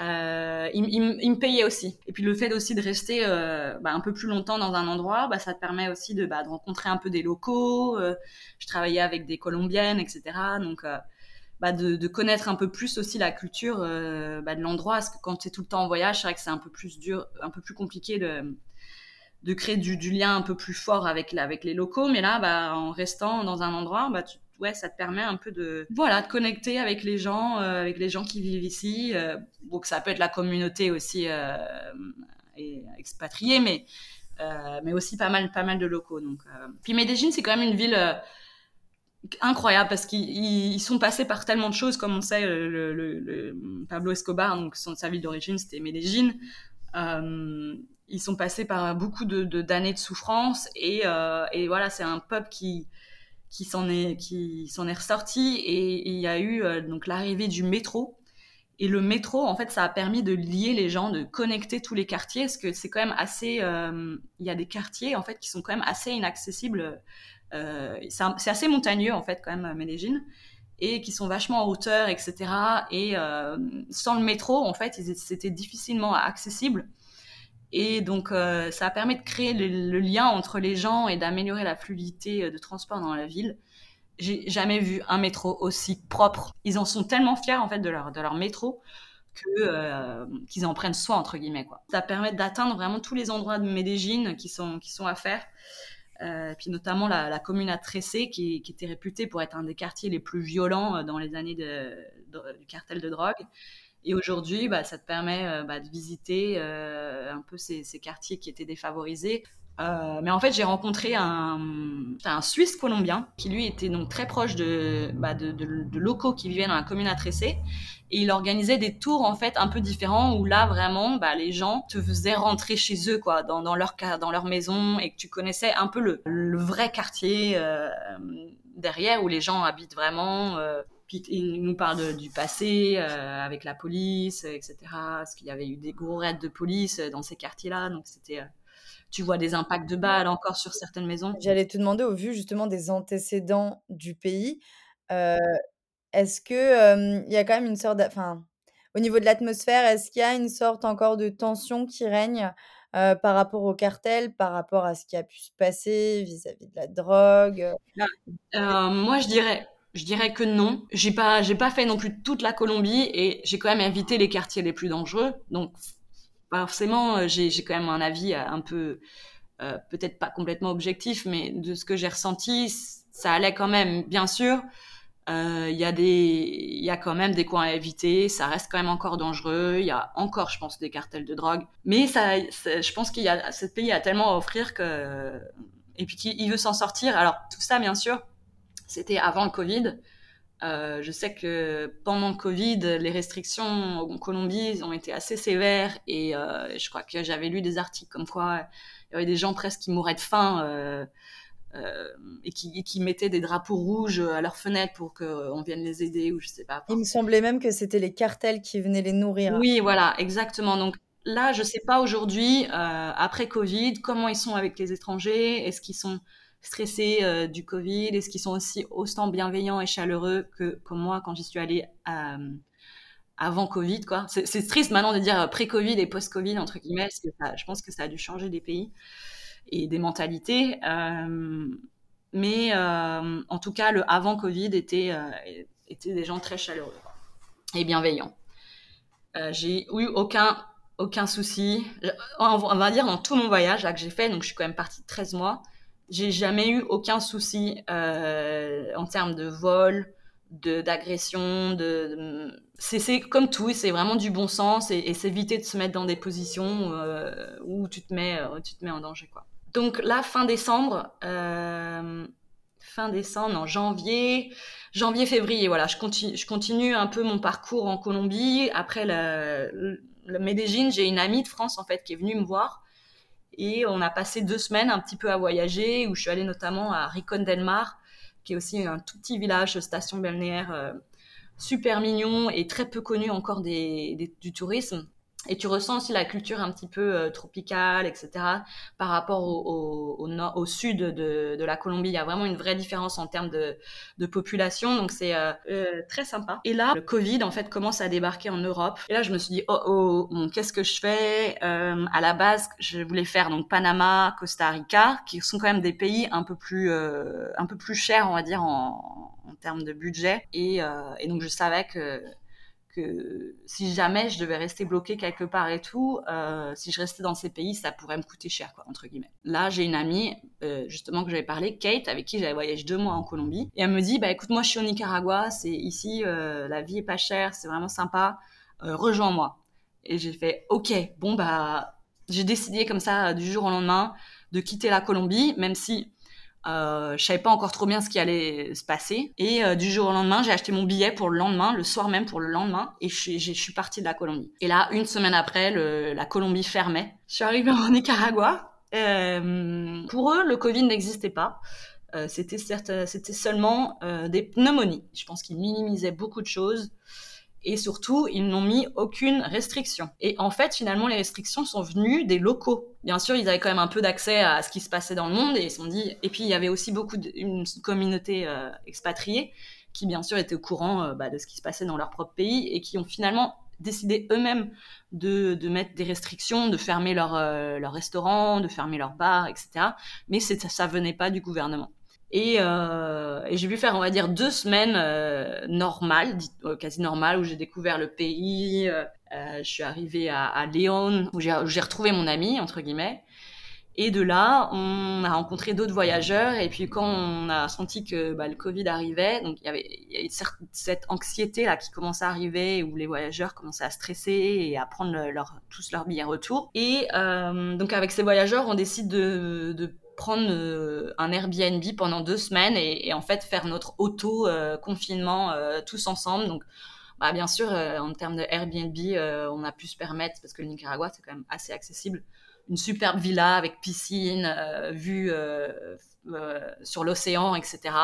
Speaker 2: Euh, il, me payait aussi. Et puis le fait aussi de rester euh, bah, un peu plus longtemps dans un endroit, bah, ça te permet aussi de, bah, de rencontrer un peu des locaux. Euh, je travaillais avec des Colombiennes, etc. Donc de, connaître un peu plus aussi la culture de l'endroit. Parce que quand tu es tout le temps en voyage, c'est vrai que c'est un peu plus dur, un peu plus compliqué de créer du, lien un peu plus fort avec, les locaux. Mais là, en restant dans un endroit, tu, ouais, ça te permet un peu de, voilà, de connecter avec les gens, euh, avec les gens qui vivent ici. Euh, donc ça peut être la communauté aussi euh, et expatriée, mais, mais aussi pas mal, pas mal de locaux. Donc. Puis Medellin, c'est quand même une ville incroyable parce qu'ils sont passés par tellement de choses, comme on sait, le, Pablo Escobar, donc son, sa ville d'origine, c'était Medellin. Ils sont passés par beaucoup d'années de, de, souffrance et, et voilà, c'est un peuple qui qui s'en est qui s'en est ressorti et, il y a eu euh, donc l'arrivée du métro. Et le métro en fait ça a permis de lier les gens de connecter tous les quartiers parce que c'est quand même assez euh, il y a des quartiers en fait qui sont quand même assez inaccessibles euh, c'est assez montagneux en fait quand même Medellin et qui sont vachement en hauteur etc et sans le métro en fait c'était difficilement accessible et donc, euh, ça a permis de créer le, lien entre les gens et d'améliorer la fluidité euh, de transport dans la ville. J'ai jamais vu un métro aussi propre. Ils en sont tellement fiers en fait de leur de leur métro euh, qu'ils en prennent soin entre guillemets quoi. Ça permet d'atteindre vraiment tous les endroits de Medellin qui sont qui sont à faire. Puis notamment la, commune à Tressé qui, était réputée pour être un des quartiers les plus violents dans les années du cartel de drogue. Et aujourd'hui, bah, ça te permet euh, bah, de visiter euh, un peu ces, quartiers qui étaient défavorisés. Euh, mais en fait, j'ai rencontré un, Suisse colombien qui lui était donc très proche de, bah, locaux qui vivaient dans la commune à Tressé. Et il organisait des tours en fait un peu différents où là vraiment les gens te faisaient rentrer chez eux quoi, dans, leur, maison et que tu connaissais un peu le, vrai quartier derrière où les gens habitent vraiment. Puis il nous parle de, du passé euh, avec la police, etc. Parce qu'il y avait eu des gros raids de police dans ces quartiers-là. Donc c'était, euh, tu vois des impacts de balles encore sur certaines maisons.
Speaker 1: J'allais te demander, au vu justement des antécédents du pays, euh, est-ce que il y a quand même une sorte, enfin, au niveau de l'atmosphère, est-ce qu'il y a une sorte encore de tension qui règne euh, par rapport au cartel, par rapport à ce qui a pu se passer vis-à-vis -vis de la drogue
Speaker 2: euh, Moi, je dirais je dirais que non. J'ai pas, j'ai pas fait non plus toute la Colombie et j'ai quand même évité les quartiers les plus dangereux. Donc, forcément, euh, j'ai, quand même un avis euh, un peu, euh, peut-être pas complètement objectif, mais de ce que j'ai ressenti, ça allait quand même. Bien sûr, il euh, y a des, il y a quand même des coins à éviter. Ça reste quand même encore dangereux. Il y a encore, je pense, des cartels de drogue. Mais ça, je pense qu'il y a, ce pays a tellement à offrir que, et puis qu'il veut s'en sortir. Alors tout ça, bien sûr c'était avant le Covid. Euh, je sais que pendant le Covid, les restrictions en Colombie ont été assez sévères et euh, je crois que j'avais lu des articles comme quoi il y avait des gens presque qui mouraient de faim euh, et, qui, et, qui, mettaient des drapeaux rouges à leurs fenêtres pour qu'on vienne les aider ou je sais pas.
Speaker 1: Il me semblait même que c'était les cartels qui venaient les nourrir.
Speaker 2: Oui, voilà, exactement. Donc là, je sais pas aujourd'hui, après Covid, comment ils sont avec les étrangers, est-ce qu'ils sont stressés euh, du Covid Est-ce qu'ils sont aussi autant bienveillants et chaleureux que, moi quand j'y suis allée euh, avant Covid quoi? C'est triste maintenant de dire pré-Covid et post-Covid entre guillemets parce que je pense que ça a dû changer des pays et des mentalités. Euh, mais euh, en tout cas, le avant Covid était euh, était des gens très chaleureux et bienveillants. Euh, j'ai eu aucun aucun souci. On va dire dans tout mon voyage là que j'ai fait, donc je suis quand même partie 13 mois j'ai jamais eu aucun souci euh, en termes de vol, d'agression, de, c'est comme tout, c'est vraiment du bon sens et, c'est éviter de se mettre dans des positions euh, où tu te mets, euh, tu te mets en danger quoi. Donc là, fin décembre, euh, fin décembre, non janvier, janvier février, voilà, je continue, je continue un peu mon parcours en Colombie. Après le, le Medellin, j'ai une amie de France en fait qui est venue me voir et on a passé deux semaines un petit peu à voyager où je suis allée notamment à Ricon del Mar qui est aussi un tout petit village, station balnéaire euh, super mignon et très peu connu encore des, du tourisme. Et tu ressens aussi la culture un petit peu euh, tropicale, etc. Par rapport au, au, nord, au sud de, de, la Colombie, il y a vraiment une vraie différence en termes de, de population, donc c'est euh, euh, très sympa. Et là, le Covid en fait commence à débarquer en Europe. Et là, je me suis dit oh oh, qu'est-ce que je fais? À la base, je voulais faire donc Panama, Costa Rica, qui sont quand même des pays un peu plus un peu plus chers, on va dire en, en termes de budget. Et, et donc je savais que que si jamais je devais rester bloquée quelque part et tout, euh, si je restais dans ces pays, ça pourrait me coûter cher, quoi, entre guillemets. Là, j'ai une amie, euh, justement, que j'avais parlé, Kate, avec qui j'avais voyagé deux mois en Colombie, et elle me dit, bah écoute, moi je suis au Nicaragua, c'est ici, euh, la vie est pas chère, c'est vraiment sympa, rejoins-moi. Et j'ai fait, ok, bon bah, j'ai décidé comme ça du jour au lendemain de quitter la Colombie, même si euh, je savais pas encore trop bien ce qui allait se passer. Et euh, du jour au lendemain, j'ai acheté mon billet pour le lendemain, le soir même pour le lendemain, et je, suis partie de la Colombie. Et là, une semaine après, le, la Colombie fermait. Je suis arrivée en Nicaragua. Euh, pour eux, le Covid n'existait pas. Euh, c'était c'était seulement euh, des pneumonies. Je pense qu'ils minimisaient beaucoup de choses et surtout, ils n'ont mis aucune restriction. Et en fait, finalement, les restrictions sont venues des locaux. Bien sûr, ils avaient quand même un peu d'accès à ce qui se passait dans le monde et ils se sont dit. Et puis, il y avait aussi beaucoup d'une communauté euh, expatriée qui, bien sûr, étaient au courant euh, bah, de ce qui se passait dans leur propre pays et qui ont finalement décidé eux-mêmes de, mettre des restrictions, de fermer leurs euh, leur restaurants, de fermer leurs bars, etc. Mais ça, ça venait pas du gouvernement. Et, euh, j'ai pu faire, on va dire, deux semaines euh, normales, euh, quasi normales, où j'ai découvert le pays. Euh, euh je suis arrivée à, à Léon, où j'ai retrouvé mon ami, entre guillemets. Et de là, on a rencontré d'autres voyageurs. Et puis quand on a senti que bah, le Covid arrivait, donc il y avait, y avait cette anxiété là qui commençait à arriver, où les voyageurs commençaient à stresser et à prendre leur, tous leurs billets retour. Et euh, donc avec ces voyageurs, on décide de, de prendre euh, un Airbnb pendant deux semaines et, en fait faire notre auto euh, euh, tous ensemble. Donc, bah, bien sûr, en termes de Airbnb, on a pu se permettre parce que le Nicaragua c'est quand même assez accessible. Une superbe villa avec piscine, vue sur l'océan, etc.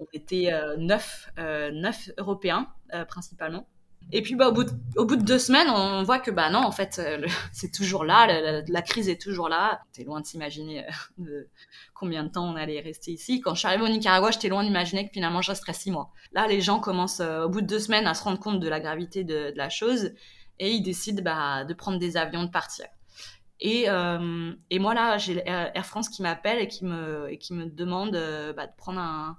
Speaker 2: On était neuf Européens principalement. Et puis, bah, au, bout de, deux semaines, on voit que, bah non, en fait, euh, c'est toujours là, la, crise est toujours là. T'es loin de s'imaginer euh, combien de temps on allait rester ici. Quand je suis arrivée au Nicaragua, j'étais loin d'imaginer que finalement, je resterais six mois. Là, les gens commencent, euh, au bout de deux semaines, à se rendre compte de la gravité de, la chose et ils décident bah, de prendre des avions, de partir. Et, et moi, là, j'ai Air France qui m'appelle et, qui me, et qui me demande bah, de prendre un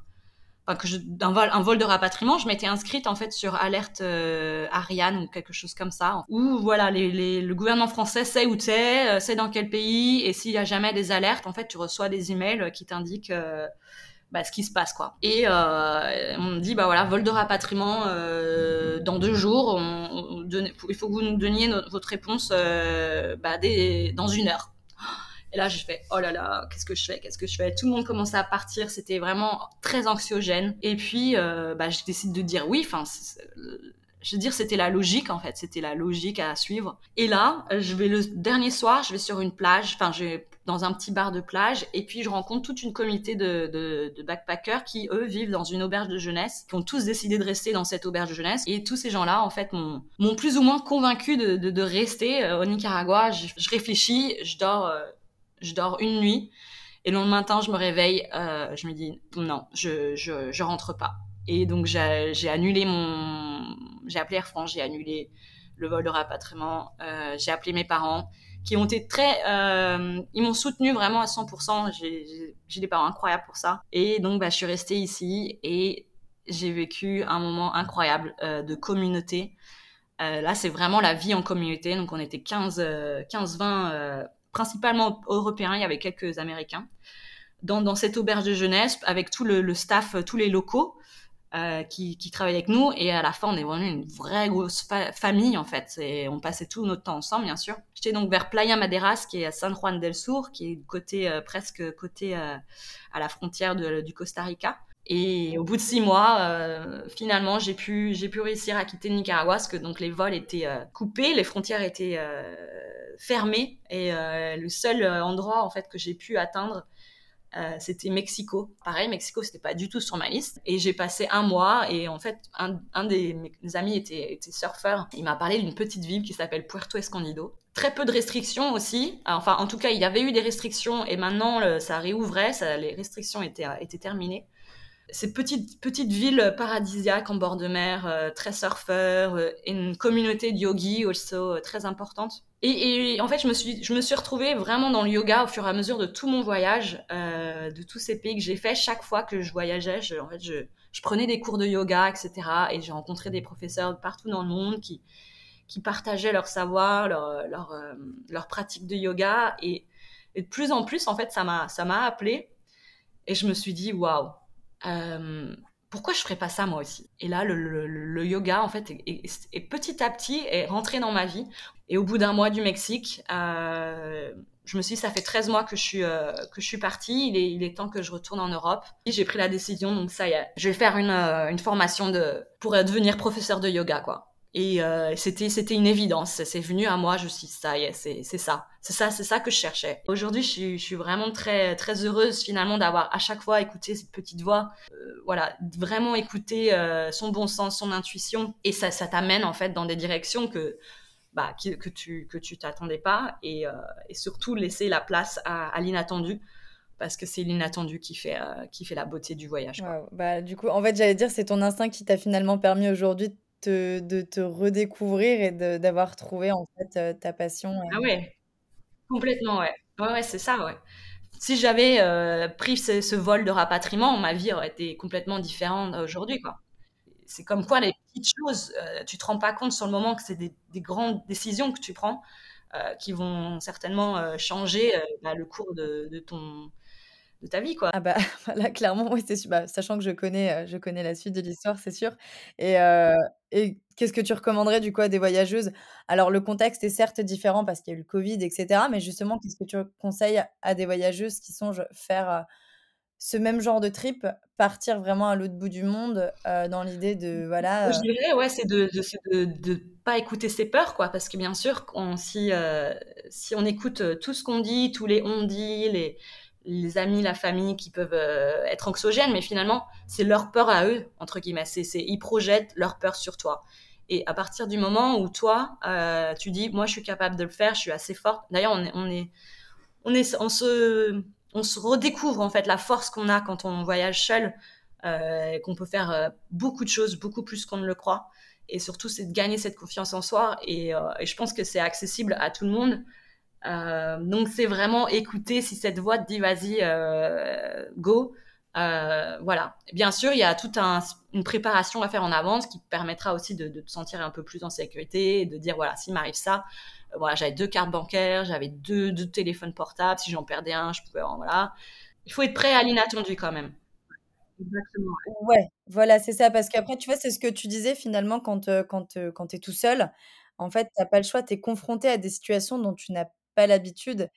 Speaker 2: enfin que je, un vol, un vol de rapatriement, je m'étais inscrite en fait sur alerte euh, Ariane ou quelque chose comme ça, où voilà, les, les, le gouvernement français sait où t'es, euh, sait dans quel pays, et s'il y a jamais des alertes, en fait, tu reçois des emails qui t'indiquent euh, bah, ce qui se passe quoi. Et euh, on me dit bah voilà, vol de rapatriement euh, dans deux jours, on, on, il faut que vous nous donniez votre réponse bah, des, dans une heure. Et là, j'ai fait, oh là là, qu'est-ce que je fais Qu'est-ce que je fais? Tout le monde commençait à partir, c'était vraiment très anxiogène. Et puis, euh, bah, je décide de dire oui. Enfin, je veux dire, c'était la logique en fait, c'était la logique à suivre. Et là, je vais le dernier soir, je vais sur une plage, enfin, je dans un petit bar de plage, et puis je rencontre toute une communauté de, de, backpackers qui, eux, vivent dans une auberge de jeunesse, qui ont tous décidé de rester dans cette auberge de jeunesse. Et tous ces gens-là, en fait, m'ont plus ou moins convaincu de, de, rester euh, au Nicaragua. Je, réfléchis, je dors. Euh, je dors une nuit et le lendemain matin, je me réveille, euh, je me dis non, je, je, rentre pas. Et donc j'ai annulé mon, j'ai appelé Air France, j'ai annulé le vol de rapatriement, euh, j'ai appelé mes parents qui ont été très, euh, ils m'ont soutenu vraiment à 100%. J'ai des parents incroyables pour ça. Et donc bah, je suis restée ici et j'ai vécu un moment incroyable de communauté. Là, c'est vraiment la vie en communauté. Donc on était 15, 15 20 principalement européens, il y avait quelques Américains, dans, cette auberge de jeunesse avec tout le, staff, tous les locaux. euh, qui, qui travaillait avec nous. Et à la fin, on est vraiment une vraie grosse famille, en fait. Et on passait tout notre temps ensemble, bien sûr. J'étais donc vers Playa Maderas, qui est à San Juan del Sur, qui est côté, euh, presque côté euh, à la frontière du Costa Rica. Et au bout de six mois, euh, finalement, j'ai pu, réussir à quitter Nicaragua parce que donc les vols étaient euh, coupés, les frontières étaient euh, fermées et le seul endroit en fait que j'ai pu atteindre c'était Mexico. Pareil, Mexico, c'était pas du tout sur ma liste. Et j'ai passé un mois et en fait, un, un des mes amis était, surfeur. Il m'a parlé d'une petite ville qui s'appelle Puerto Escondido. Très peu de restrictions aussi. Enfin, en tout cas, il y avait eu des restrictions et maintenant, ça réouvrait. Les restrictions étaient terminées ces petites, petites villes paradisiaques en bord de mer, euh, très surfeurs, euh, une communauté de yogis aussi euh, très importante. Et, et, en fait, je me, suis, je me suis retrouvée vraiment dans le yoga au fur et à mesure de tout mon voyage, euh, de tous ces pays que j'ai fait. Chaque fois que je voyageais, je, en fait, je, je prenais des cours de yoga, etc. Et j'ai rencontré des professeurs partout dans le monde qui, qui partageaient leur savoir, leur, leur, euh, leur pratique de yoga. Et, de plus en plus, en fait, ça m'a appelé. Et je me suis dit, waouh, euh, pourquoi je ferais pas ça moi aussi? Et là, le, le, le, yoga, en fait, est, petit à petit est rentré dans ma vie. Et au bout d'un mois du Mexique, euh, je me suis dit, ça fait 13 mois que je suis, euh, que je suis partie, il est, il est temps que je retourne en Europe. Et j'ai pris la décision, donc ça y est, je vais faire une, euh, une formation de, pour devenir professeur de yoga, quoi. Et euh, c'était c'était une évidence. C'est venu à moi. Je suis ça c'est c'est ça, c'est ça, c'est ça que je cherchais. Aujourd'hui, je suis je suis vraiment très très heureuse finalement d'avoir à chaque fois écouté cette petite voix. Euh, voilà, vraiment écouter euh, son bon sens, son intuition, et ça t'amène en fait dans des directions que bah que, tu que tu t'attendais pas, et, surtout laisser la place à, l'inattendu parce que c'est l'inattendu qui fait qui fait la beauté du voyage.
Speaker 1: Bah du coup, en fait, j'allais dire c'est ton instinct qui t'a finalement permis aujourd'hui de te redécouvrir et d'avoir trouvé en fait euh, ta passion.
Speaker 2: Ah ouais, complètement, ouais. Ouais, ouais c'est ça, ouais. Si j'avais euh, pris ce, vol de rapatriement, ma vie aurait été complètement différente aujourd'hui, quoi. C'est comme quoi les petites choses, euh, tu te rends pas compte sur le moment que c'est des, des, grandes décisions que tu prends qui vont certainement changer bah, le cours de ton de ta vie quoi.
Speaker 1: Ah bah là clairement oui c'est bah, sachant que je connais je connais la suite de l'histoire c'est sûr et, euh, et qu'est-ce que tu recommanderais du coup à des voyageuses? Alors le contexte est certes différent parce qu'il y a eu le Covid etc mais justement qu'est-ce que tu conseilles à des voyageuses qui songent faire ce même genre de trip partir vraiment à l'autre bout du monde euh, dans l'idée de voilà
Speaker 2: je dirais ouais c'est de, de, de, de, pas écouter ses peurs quoi parce que bien sûr on, si euh, si on écoute tout ce qu'on dit tous les on dit les les amis, la famille qui peuvent euh, être anxiogènes, mais finalement, c'est leur peur à eux, entre guillemets. C'est, ils projettent leur peur sur toi. Et à partir du moment où toi, euh, tu dis, moi, je suis capable de le faire, je suis assez forte. D'ailleurs, on est, on est, on est, on se, on se redécouvre en fait la force qu'on a quand on voyage seul, euh, qu'on peut faire beaucoup de choses, beaucoup plus qu'on ne le croit. Et surtout, c'est de gagner cette confiance en soi. Et je pense que c'est accessible à tout le monde. Euh, donc c'est vraiment écouter si cette voix te dit vas-y euh, go. Euh, voilà. Bien sûr, il y a toute un, une préparation à faire en avance qui te permettra aussi de, de, te sentir un peu plus en sécurité et de dire voilà s'il m'arrive ça, euh, voilà j'avais deux cartes bancaires, j'avais deux, deux téléphones portables, si j'en perdais un, je pouvais voilà. Il faut être prêt à l'inattendu quand même.
Speaker 1: Exactement. Ouais, voilà, c'est ça. Parce qu'après, tu vois, c'est ce que tu disais finalement quand, quand, quand tu es tout seul. En fait, tu n'as pas le choix, tu es confronté à des situations dont tu n'as pas l'habitude.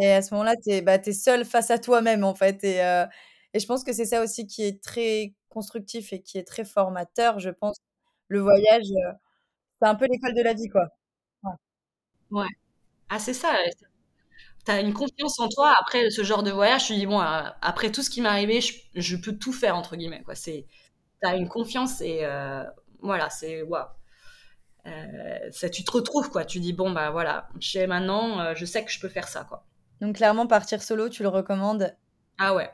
Speaker 1: Et à ce moment-là, tu es, bah, es seul face à toi-même, en fait. Et, et je pense que c'est ça aussi qui est très constructif et qui est très formateur, je pense. Le voyage, c'est un peu l'école de la vie, quoi.
Speaker 2: Ouais. ouais. Ah, c'est ça. Tu as une confiance en toi. Après ce genre de voyage, tu dis, bon, après tout ce qui m'est arrivé, je, je, peux tout faire, entre guillemets. Tu as une confiance et voilà, c'est waouh. Euh, ça, tu te retrouves quoi. Tu dis bon bah voilà, je sais maintenant, euh, je sais que je peux faire ça quoi.
Speaker 1: Donc clairement partir solo, tu le recommandes
Speaker 2: Ah ouais,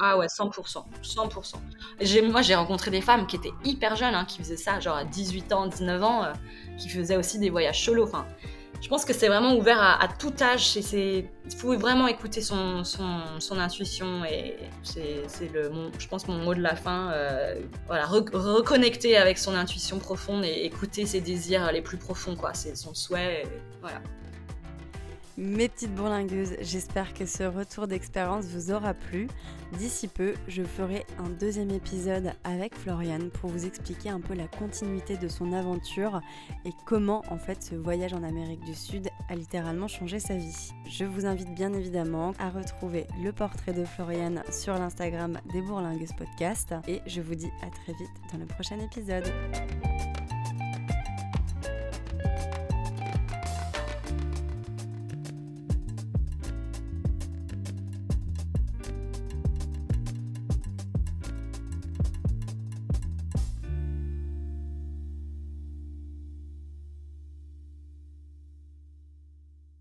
Speaker 2: ah ouais, 100%, 100%. J'ai, moi j'ai rencontré des femmes qui étaient hyper jeunes, hein, qui faisaient ça genre à 18 ans, 19 ans, euh, qui faisaient aussi des voyages solo. Enfin, je pense que c'est vraiment ouvert à, tout âge. Il faut vraiment écouter son, son, son intuition et c'est le, mon, je pense mon mot de la fin. Euh, voilà, re, reconnecter avec son intuition profonde et écouter ses désirs les plus profonds, quoi. C'est son souhait. Voilà.
Speaker 3: Mes petites bourlingueuses, j'espère que ce retour d'expérience vous aura plu. D'ici peu, je ferai un deuxième épisode avec Floriane pour vous expliquer un peu la continuité de son aventure et comment en fait ce voyage en Amérique du Sud a littéralement changé sa vie. Je vous invite bien évidemment à retrouver le portrait de Floriane sur l'Instagram des Bourlingueuses Podcast et je vous dis à très vite dans le prochain épisode.